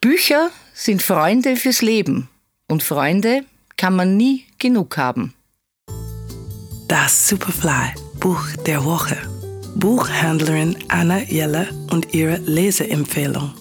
Bücher sind Freunde fürs Leben und Freunde kann man nie genug haben. Das Superfly Buch der Woche. Buchhändlerin Anna Jeller und ihre Leseempfehlung.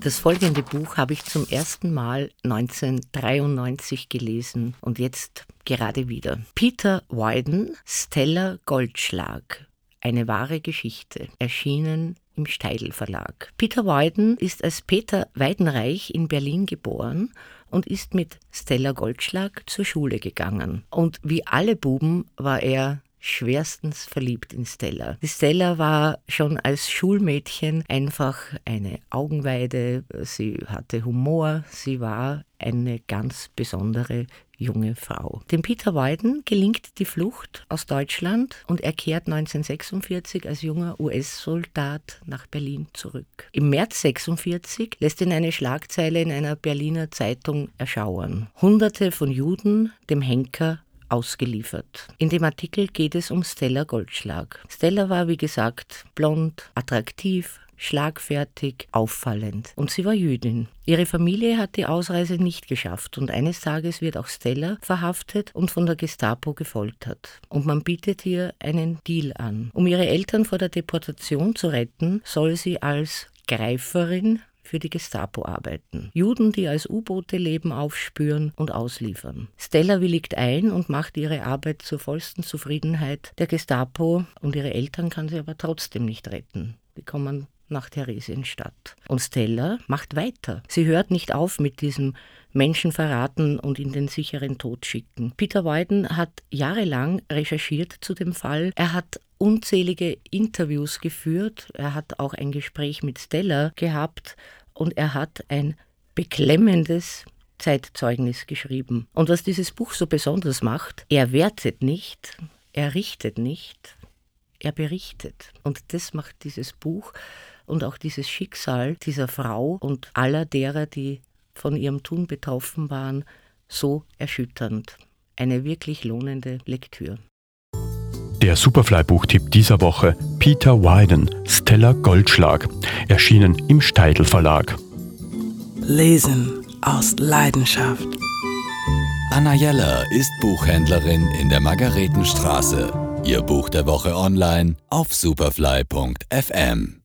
Das folgende Buch habe ich zum ersten Mal 1993 gelesen und jetzt gerade wieder. Peter Wyden, Stella Goldschlag. Eine wahre Geschichte. Erschienen im Steidl Verlag. Peter Wyden ist als Peter Weidenreich in Berlin geboren und ist mit Stella Goldschlag zur Schule gegangen. Und wie alle Buben war er schwerstens verliebt in Stella. Die Stella war schon als Schulmädchen einfach eine Augenweide, sie hatte Humor, sie war eine ganz besondere junge Frau. Dem Peter Wyden gelingt die Flucht aus Deutschland und er kehrt 1946 als junger US-Soldat nach Berlin zurück. Im März 46 lässt ihn eine Schlagzeile in einer Berliner Zeitung erschauern. Hunderte von Juden dem Henker ausgeliefert. In dem Artikel geht es um Stella Goldschlag. Stella war, wie gesagt, blond, attraktiv, schlagfertig, auffallend. Und sie war Jüdin. Ihre Familie hat die Ausreise nicht geschafft und eines Tages wird auch Stella verhaftet und von der Gestapo gefoltert. Und man bietet ihr einen Deal an. Um ihre Eltern vor der Deportation zu retten, soll sie als Greiferin für die Gestapo arbeiten. Juden, die als U-Boote leben, aufspüren und ausliefern. Stella willigt ein und macht ihre Arbeit zur vollsten Zufriedenheit der Gestapo und ihre Eltern kann sie aber trotzdem nicht retten. Die kommen nach Theresienstadt. Und Stella macht weiter. Sie hört nicht auf mit diesem Menschen verraten und in den sicheren Tod schicken. Peter Wyden hat jahrelang recherchiert zu dem Fall. Er hat unzählige Interviews geführt. Er hat auch ein Gespräch mit Stella gehabt und er hat ein beklemmendes Zeitzeugnis geschrieben. Und was dieses Buch so besonders macht, er wertet nicht, er richtet nicht, er berichtet. Und das macht dieses Buch und auch dieses Schicksal dieser Frau und aller derer, die von ihrem Tun betroffen waren, so erschütternd. Eine wirklich lohnende Lektüre. Der Superfly-Buchtipp dieser Woche: Peter Wyden, Stella Goldschlag, erschienen im Steidl Verlag. Lesen aus Leidenschaft. Anna Jeller ist Buchhändlerin in der Margaretenstraße. Ihr Buch der Woche online auf superfly.fm.